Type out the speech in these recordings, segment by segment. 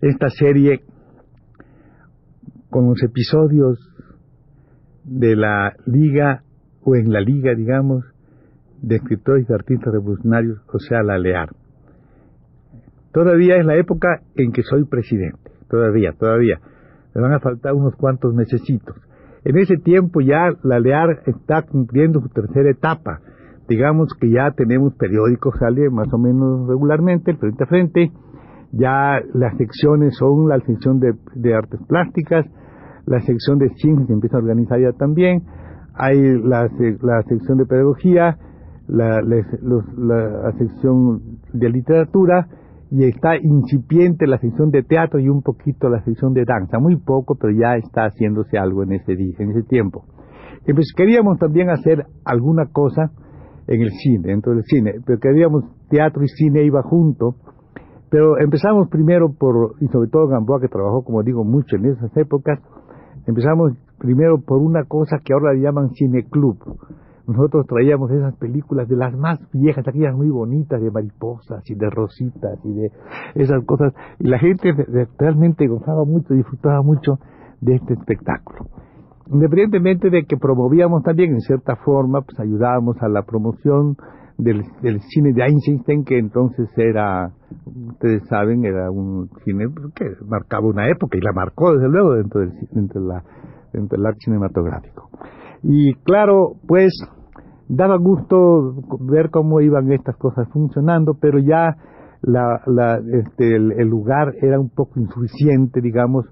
esta serie con los episodios de la liga o en la liga, digamos, de escritores y artistas revolucionarios, o sea. Todavía es la época en que soy presidente, todavía, todavía. Me van a faltar unos cuantos mesecitos. En ese tiempo ya la LEAR está cumpliendo su tercera etapa. Digamos que ya tenemos periódicos, sale más o menos regularmente, el frente a frente. Ya las secciones son la sección de, de artes plásticas, la sección de ciencias se empieza a organizar ya también, hay la, la sección de pedagogía, la, sección de literatura y está incipiente la sección de teatro y un poquito la sección de danza, muy poco, pero ya está haciéndose algo en ese día, en ese tiempo. Y pues queríamos también hacer alguna cosa en el cine, dentro del cine, pero queríamos teatro y cine iba junto, pero empezamos primero por, y sobre todo Gamboa que trabajó, como digo, mucho en esas épocas, Empezamos primero por una cosa que ahora le llaman cineclub. Nosotros traíamos esas películas de las más viejas, aquellas muy bonitas de mariposas y de rositas y de esas cosas. Y la gente realmente gozaba mucho, disfrutaba mucho de este espectáculo. Independientemente de que promovíamos también en cierta forma, pues ayudábamos a la promoción del, cine de Einstein, que entonces era, ustedes saben, era un cine que marcaba una época y la marcó desde luego dentro del, dentro la, dentro del arte cinematográfico. Y claro, pues daba gusto ver cómo iban estas cosas funcionando, pero ya la, la, este, el, lugar era un poco insuficiente, digamos,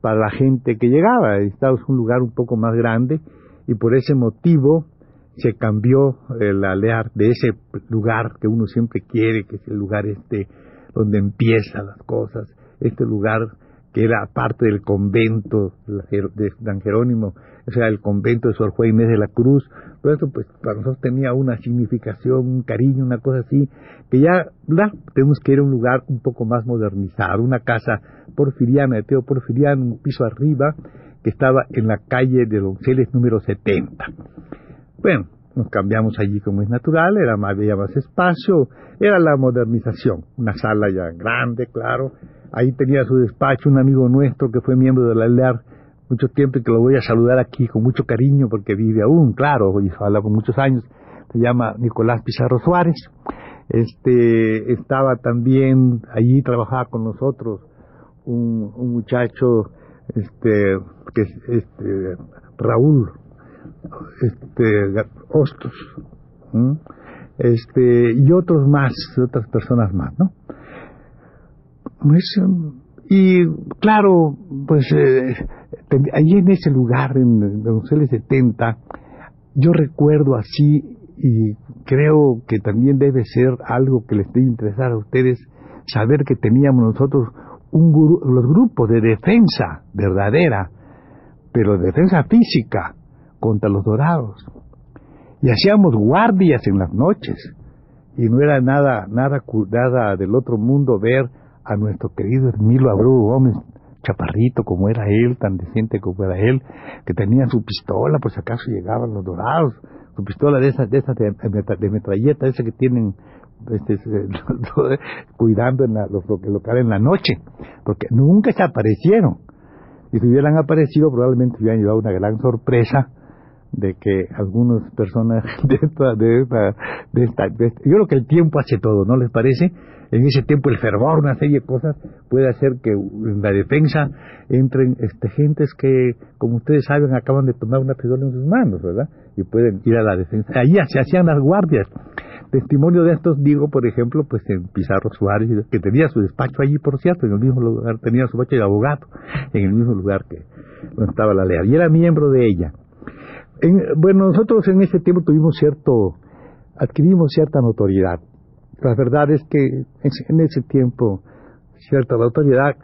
para la gente que llegaba. Estaba un lugar un poco más grande y por ese motivo se cambió el alear de ese lugar que uno siempre quiere, que es el lugar este donde empiezan las cosas, este lugar que era parte del convento de San Jerónimo, o sea, el convento de Sor Juan Inés de la Cruz, todo eso pues para nosotros tenía una significación, un cariño, una cosa así, que ya tenemos que ir a un lugar un poco más modernizado, una casa porfiriana, de Teo Porfiriano, un piso arriba, que estaba en la calle de Donceles número 70. Bueno, nos cambiamos allí como es natural, era más, había más espacio, era la modernización, una sala ya grande, claro. Ahí tenía su despacho un amigo nuestro que fue miembro de la LEAR mucho tiempo y que lo voy a saludar aquí con mucho cariño porque vive aún, claro, y habla con muchos años. Se llama Nicolás Pizarro Suárez. Este estaba también allí trabajaba con nosotros un, un muchacho este que este Raúl este, Hostos, este, y otros más, otras personas más, ¿no? Y claro, pues eh, allí en ese lugar, en los 70, yo recuerdo así y creo que también debe ser algo que les debe interesar a ustedes saber que teníamos nosotros un los grupos de defensa verdadera, pero defensa física, contra los dorados. Y hacíamos guardias en las noches. Y no era nada, nada, nada del otro mundo ver a nuestro querido Emilio Abreu Gómez, chaparrito como era él, tan decente como era él, que tenía su pistola, si acaso llegaban los dorados, su pistola de esas, de esas de, metralleta, esa que tienen este, cuidando en lo, que lo en la noche, porque nunca se aparecieron. Y si hubieran aparecido, probablemente hubieran llevado una gran sorpresa de que algunas personas de esta, de esta, de esta, yo creo que el tiempo hace todo, ¿no les parece? En ese tiempo el fervor, una serie de cosas puede hacer que en la defensa entren este, gentes que, como ustedes saben, acaban de tomar una pistola en sus manos, ¿verdad? Y pueden ir a la defensa. Allí se hacían las guardias. testimonio de estos digo, por ejemplo, pues en Pizarro Suárez, que tenía su despacho allí, por cierto, en el mismo lugar, tenía su despacho de abogado, en el mismo lugar que donde estaba la lea, y era miembro de ella. Bueno, nosotros en ese tiempo tuvimos cierto, adquirimos cierta notoriedad. La verdad es que en ese tiempo, cierta notoriedad,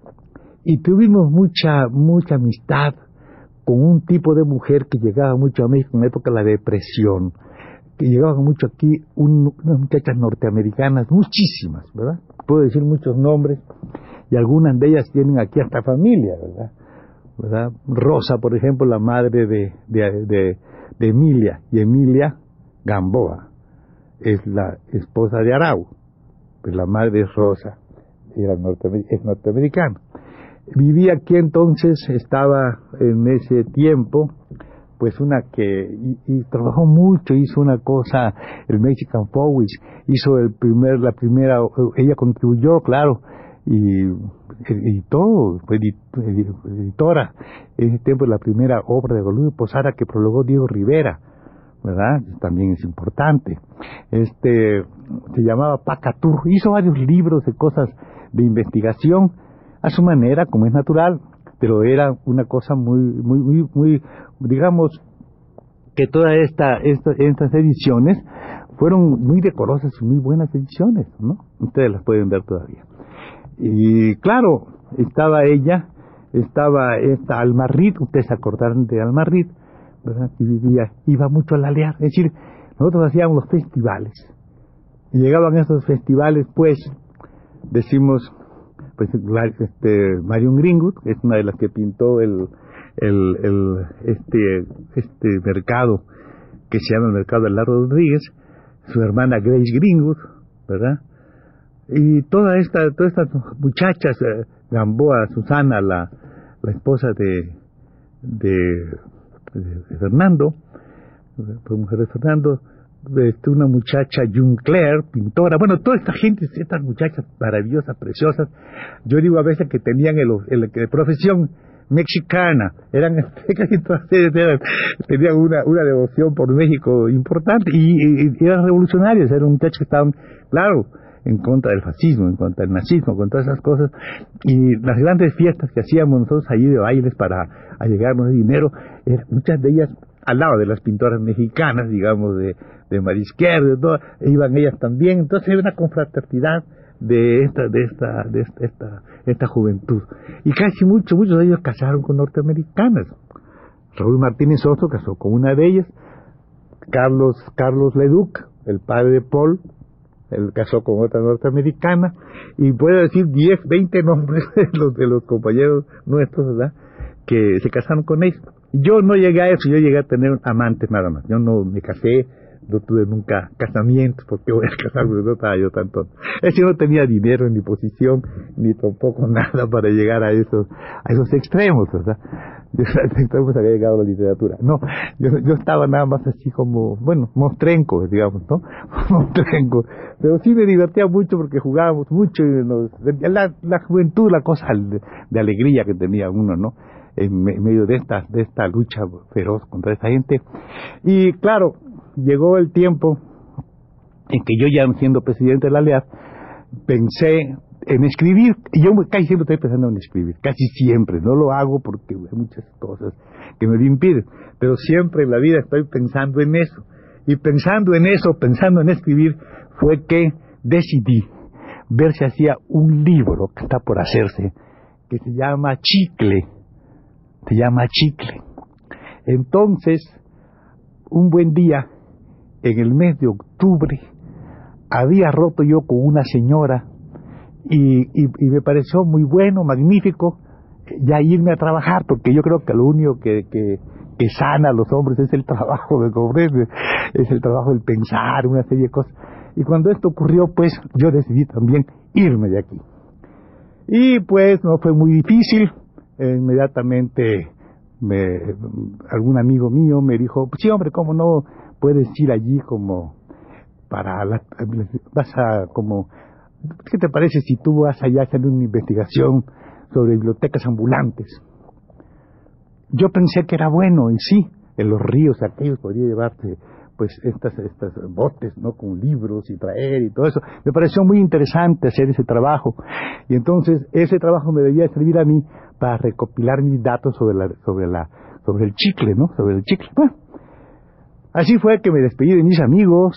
y tuvimos mucha, mucha amistad con un tipo de mujer que llegaba mucho a México en la época de la depresión, que llegaban mucho aquí unas muchachas norteamericanas, muchísimas, ¿verdad? Puedo decir muchos nombres, y algunas de ellas tienen aquí hasta familia, ¿verdad? ¿Verdad? Rosa, por ejemplo, la madre de, de, de, Emilia, y Emilia Gamboa es la esposa de Arau, pues la madre es Rosa, era es norteamericana. Vivía aquí entonces, estaba en ese tiempo, pues una que y, trabajó mucho, hizo una cosa, el Mexican Powers, hizo el primer, la primera, ella contribuyó, claro, y, y todo, fue editora, en ese tiempo la primera obra de Golubio Posada que prologó Diego Rivera, ¿verdad? También es importante. Este, se llamaba Pacatur, hizo varios libros de cosas de investigación, a su manera, como es natural, pero era una cosa muy, muy, muy, muy digamos, que todas esta, estas ediciones fueron muy decorosas y muy buenas ediciones, ¿no? Ustedes las pueden ver todavía. Y claro, estaba ella, estaba esta Almarrit, ustedes se acordaron de Almarrit, ¿verdad? Y vivía, iba mucho a la Lear, es decir, nosotros hacíamos los festivales. Y llegaban esos festivales, pues, decimos, pues este, Marion Greenwood, es una de las que pintó el, el, este, este mercado que se llama el mercado de Largo Rodríguez, su hermana Grace Greenwood, ¿verdad? Y toda esta, todas estas muchachas, eh, Gamboa, Susana, la, la esposa de, de, Fernando, fue mujer de Fernando, este, una muchacha June Claire, pintora, bueno, toda esta gente, estas muchachas maravillosas, preciosas, yo digo a veces que tenían el, el, de profesión mexicana, eran casi todas tenían una, una devoción por México importante y, eran revolucionarios, eran muchachos que estaban, claro, en contra del fascismo, en contra del nazismo, con todas esas cosas. Y las grandes fiestas que hacíamos nosotros allí de bailes para allegarnos dinero, eran, muchas de ellas al lado de las pintoras mexicanas, digamos, de, de Marisquer, de iban ellas también, entonces hay una confraternidad de esta, de esta, de esta, esta, juventud. Y casi muchos, muchos de ellos casaron con norteamericanas. Raúl Martínez Soto casó con una de ellas, Carlos, Carlos Leduc, el padre de Paul, él casó con otra norteamericana, y puedo decir 10, 20 nombres de los, de los compañeros nuestros, ¿verdad?, que se casaron con ellos. Yo no llegué a eso, yo llegué a tener amantes nada más. Yo no me casé, no tuve nunca casamientos, porque voy a casarme, no estaba yo tanto. Es decir, no tenía dinero, ni posición, ni tampoco nada para llegar a esos, a esos extremos, ¿verdad? Yo, a esos extremos había llegado la literatura. No, yo, yo estaba nada más así como, bueno, mostrenco, digamos, ¿no? mostrenco. Pero sí me divertía mucho porque jugábamos mucho, y nos, la, la juventud, la cosa de, de alegría que tenía uno, ¿no? en medio de esta, de esta lucha feroz contra esta gente. Y claro, llegó el tiempo en que yo ya siendo presidente de la LEAD, pensé en escribir, y yo casi siempre estoy pensando en escribir, casi siempre, no lo hago porque hay muchas cosas que me lo impiden, pero siempre en la vida estoy pensando en eso. Y pensando en eso, pensando en escribir, fue que decidí ver si hacía un libro que está por hacerse, que se llama Chicle, se llama Chicle. Entonces, un buen día, en el mes de octubre, había roto yo con una señora y, me pareció muy bueno, magnífico, ya irme a trabajar, porque yo creo que lo único que, que, sana a los hombres es el trabajo, de comprende? Es el trabajo del pensar, una serie de cosas. Y cuando esto ocurrió, pues yo decidí también irme de aquí. Y pues no fue muy difícil, inmediatamente me, algún amigo mío me dijo, sí hombre, ¿cómo no puedes ir allí como para, la, vas a como, ¿qué te parece si tú vas allá hacer una investigación sobre bibliotecas ambulantes? Yo pensé que era bueno, y sí, en los ríos aquellos podría llevarte pues estas, estas botes, ¿no? Con libros y traer y todo eso. Me pareció muy interesante hacer ese trabajo. Y entonces ese trabajo me debía servir a mí para recopilar mis datos sobre la, sobre la, sobre el chicle, ¿no? Sobre el chicle. Bueno, así fue que me despedí de mis amigos,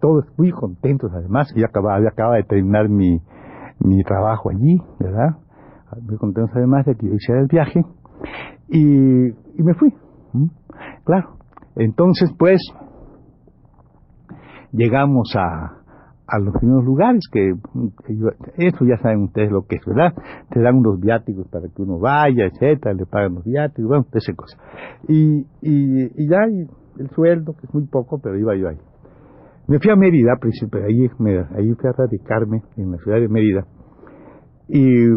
todos muy contentos además, yo acababa, acababa de terminar mi, mi trabajo allí, ¿verdad? Muy contentos además de que hiciera el viaje. Y, y me fui. Claro. Entonces, pues, llegamos a, a los primeros lugares, que, eso ya saben ustedes lo que es, ¿verdad? Te dan unos viáticos para que uno vaya, etcétera, le pagan los viáticos, bueno, esa cosa. Y, y, y ya el sueldo, que es muy poco, pero iba yo ahí. Me fui a Mérida, ahí, me, ahí fui a radicarme, en la ciudad de Mérida, y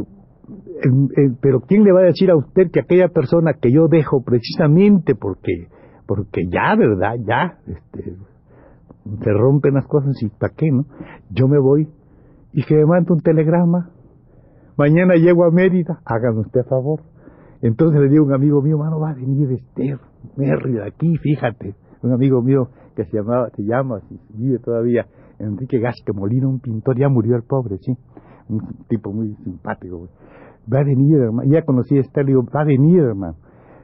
pero ¿quién le va a decir a usted que aquella persona que yo dejo precisamente porque porque ya, ¿verdad? Ya, este, se rompen las cosas y ¿para qué, no? Yo me voy y que me manda un telegrama. Mañana llego a Mérida, hágame usted favor. Entonces le digo a un amigo mío, mano, va a venir este Mérida aquí, fíjate. Un amigo mío que se llamaba, se llama, vive todavía, Enrique Gasque Molina, un pintor, ya murió el pobre, sí. Un tipo muy simpático, Va a venir, hermano. Ya conocí a este, le digo, va a venir, hermano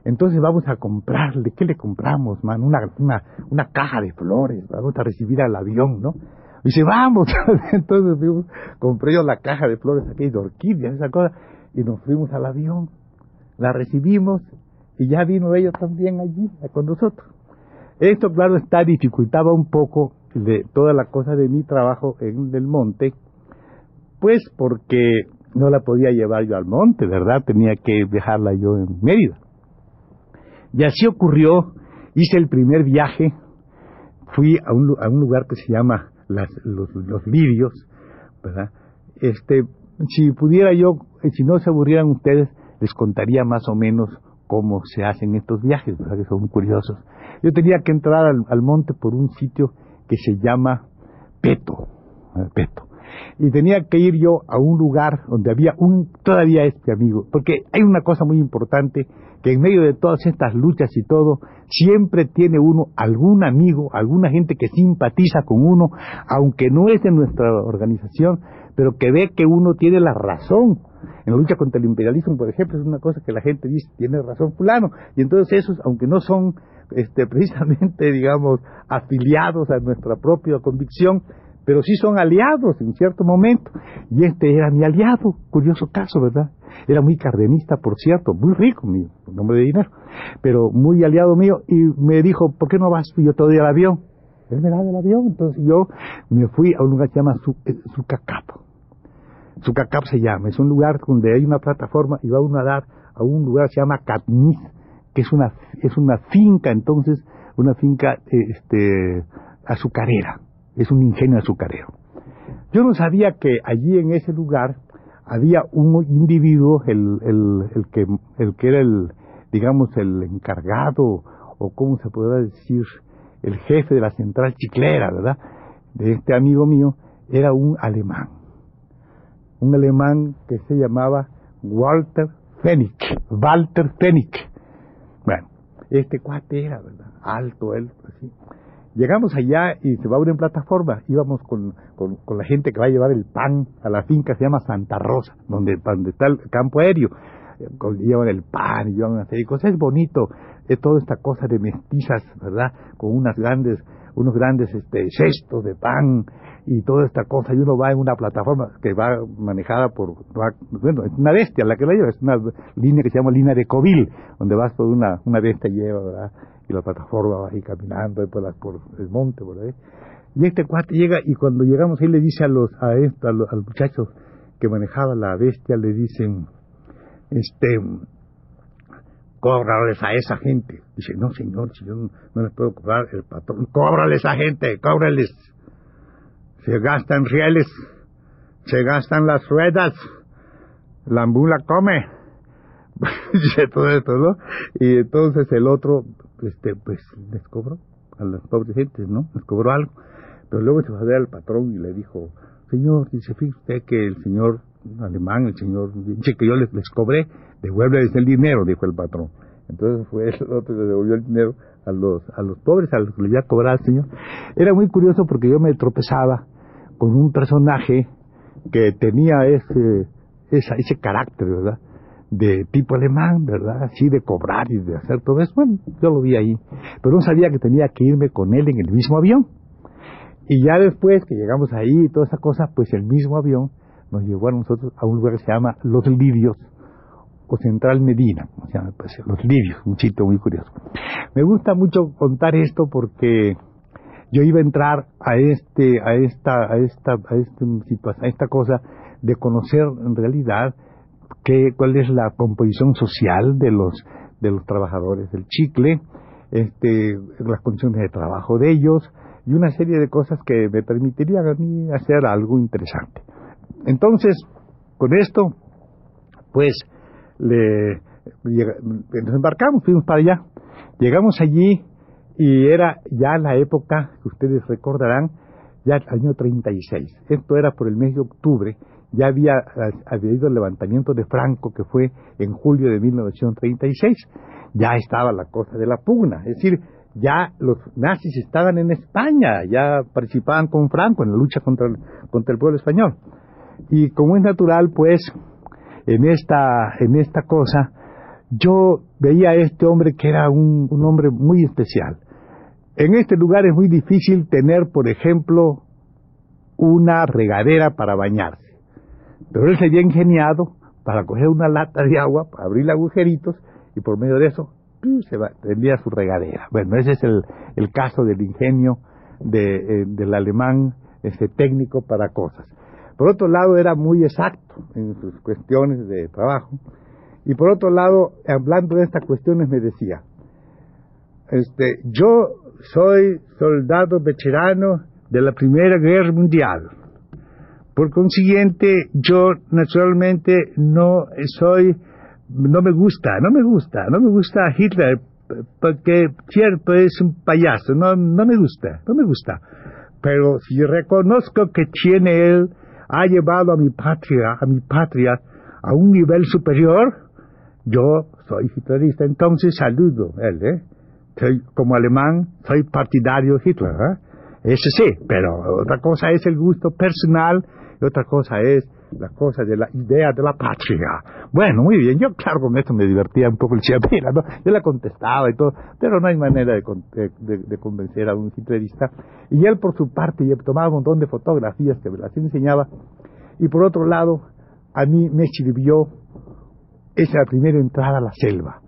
entonces vamos a comprarle, ¿qué le compramos, man? Una, una, una caja de flores, vamos a recibir al avión, ¿no? Y dice, vamos. Entonces compré yo la caja de flores aquí de orquídeas, esa cosa, y nos fuimos al avión. La recibimos y ya vino ella también allí con nosotros. Esto, claro, está dificultaba un poco de toda la cosa de mi trabajo en el monte, pues porque no la podía llevar yo al monte, ¿verdad? Tenía que dejarla yo en Mérida. Y así ocurrió, hice el primer viaje, fui a un, a un lugar que se llama los, los, Lirios, ¿verdad? Este, si pudiera yo, si no se aburrieran ustedes, les contaría más o menos cómo se hacen estos viajes, ¿verdad? que son curiosos. Yo tenía que entrar al, al monte por un sitio que se llama Peto, Peto. Y tenía que ir yo a un lugar donde había un, todavía este amigo, porque hay una cosa muy importante que en medio de todas estas luchas y todo, siempre tiene uno algún amigo, alguna gente que simpatiza con uno, aunque no es de nuestra organización, pero que ve que uno tiene la razón. En la lucha contra el imperialismo, por ejemplo, es una cosa que la gente dice, tiene razón fulano, y entonces esos, aunque no son este, precisamente, digamos, afiliados a nuestra propia convicción, pero sí son aliados en cierto momento. Y este era mi aliado, curioso caso, ¿verdad? Era muy cardenista, por cierto, muy rico, mío, nombre de dinero, pero muy aliado mío, y me dijo, ¿por qué no vas? Y yo todavía al avión. Él me da del avión, entonces yo me fui a un lugar que se llama Sucacap. Sucacap se llama, es un lugar donde hay una plataforma y va uno a dar a un lugar que se llama Catniz, que es una, es una finca, entonces, una finca este, azucarera es un ingenio azucarero. Yo no sabía que allí en ese lugar había un individuo, el, el, que, el que era el, digamos, el encargado, o cómo se podrá decir, el jefe de la central chiclera, ¿verdad? De este amigo mío, era un alemán. Un alemán que se llamaba Walter Fennick. Walter Fennick. Bueno, este cuate era, ¿verdad? Alto él, así. Llegamos allá y se va a una plataforma. Íbamos con, con, la gente que va a llevar el pan a la finca, se llama Santa Rosa, donde, donde está el campo aéreo. Eh, llevan el pan y llevan una serie cosas. Es bonito, es toda esta cosa de mestizas, ¿verdad? Con unas grandes, unos grandes este, cestos de pan y toda esta cosa. Y uno va en una plataforma que va manejada por, bueno, es una bestia la que la lleva, es una línea que se llama línea de Covil, donde vas por una, una bestia lleva, ¿verdad? y la plataforma va ahí caminando por, por el monte, ahí. Y este cuate llega y cuando llegamos ahí le dice a los a, esto, a, los, muchachos que manejaba la bestia, le dicen, este, cóbrales a esa gente. Dice, no señor, si yo no, les puedo cobrar el patrón, cóbrales a gente, cóbrales. Se gastan rieles, se gastan las ruedas, la ambula come. Dice todo esto, ¿no? Y entonces el otro este, pues les cobró a las pobres gentes, ¿no? Les cobró algo. Pero luego se fue a ver al patrón y le dijo, señor, dice, usted que el señor alemán, el señor, dice que yo les, les cobré, devuélveles el dinero, dijo el patrón. Entonces fue el otro que devolvió el dinero a los, a los pobres, a los que le iba a cobrar al señor. Era muy curioso porque yo me tropezaba con un personaje que tenía ese, esa, ese carácter, ¿verdad? De tipo alemán, ¿verdad? Así de cobrar y de hacer todo eso. Bueno, yo lo vi ahí. Pero no sabía que tenía que irme con él en el mismo avión. Y ya después que llegamos ahí y toda esa cosa, pues el mismo avión nos llevó a nosotros a un lugar que se llama Los Libios, o Central Medina, o sea, pues, Los Libios, un sitio muy curioso. Me gusta mucho contar esto porque yo iba a entrar a este, a esta, a esta, a este, a esta cosa de conocer en realidad qué, cuál es la composición social de los, de los trabajadores del chicle, este, las condiciones de trabajo de ellos y una serie de cosas que me permitirían a mí hacer algo interesante. Entonces, con esto, pues, le, nos embarcamos, fuimos para allá. Llegamos allí y era ya la época, que ustedes recordarán, ya el año 36. Esto era por el mes de octubre. Ya había, había ido el levantamiento de Franco, que fue en julio de 1936. Ya estaba la cosa de la pugna. Es decir, ya los nazis estaban en España, ya participaban con Franco en la lucha contra el, contra el pueblo español. Y como es natural, pues, en esta, en esta cosa, yo veía a este hombre que era un, hombre muy especial. En este lugar es muy difícil tener, por ejemplo, una regadera para bañarse. Pero él se había ingeniado para coger una lata de agua, para abrir agujeritos y por medio de eso se tendría su regadera. Bueno, ese es el, caso del ingenio eh, del alemán este, técnico para cosas. Por otro lado, era muy exacto en sus cuestiones de trabajo. Y por otro lado, hablando de estas cuestiones, me decía, este, yo soy soldado veterano de la Primera Guerra Mundial. Por consiguiente, yo naturalmente no soy, no me gusta, no me gusta, no me gusta Hitler, porque cierto es un payaso, no, no me gusta, no me gusta. Pero si reconozco que tiene él, ha llevado a mi patria, a mi patria, a un nivel superior, yo soy hitlerista, entonces saludo él, ¿eh? Soy, como alemán, soy partidario de Hitler, ¿eh? Eso sí, pero otra cosa es el gusto personal y otra cosa es la cosa de la idea de la patria. Bueno, muy bien, yo claro con esto me divertía un poco, el ¿no? yo la contestaba y todo, pero no hay manera de, de, convencer a un hitlerista. Y él por su parte tomaba un montón de fotografías que me las enseñaba, y por otro lado, a mí me sirvió esa primera entrada a la selva.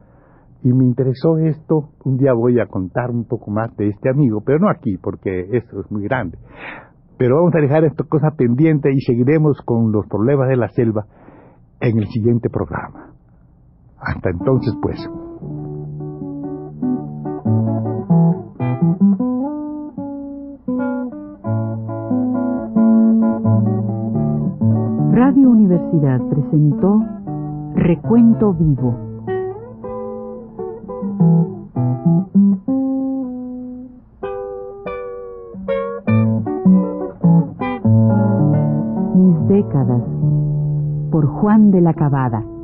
Y me interesó esto, un día voy a contar un poco más de este amigo, pero no aquí, porque esto es muy grande. Pero vamos a dejar esta cosa pendiente y seguiremos con los problemas de la selva en el siguiente programa. Hasta entonces, pues. Radio Universidad presentó Recuento Vivo. De la Cabada.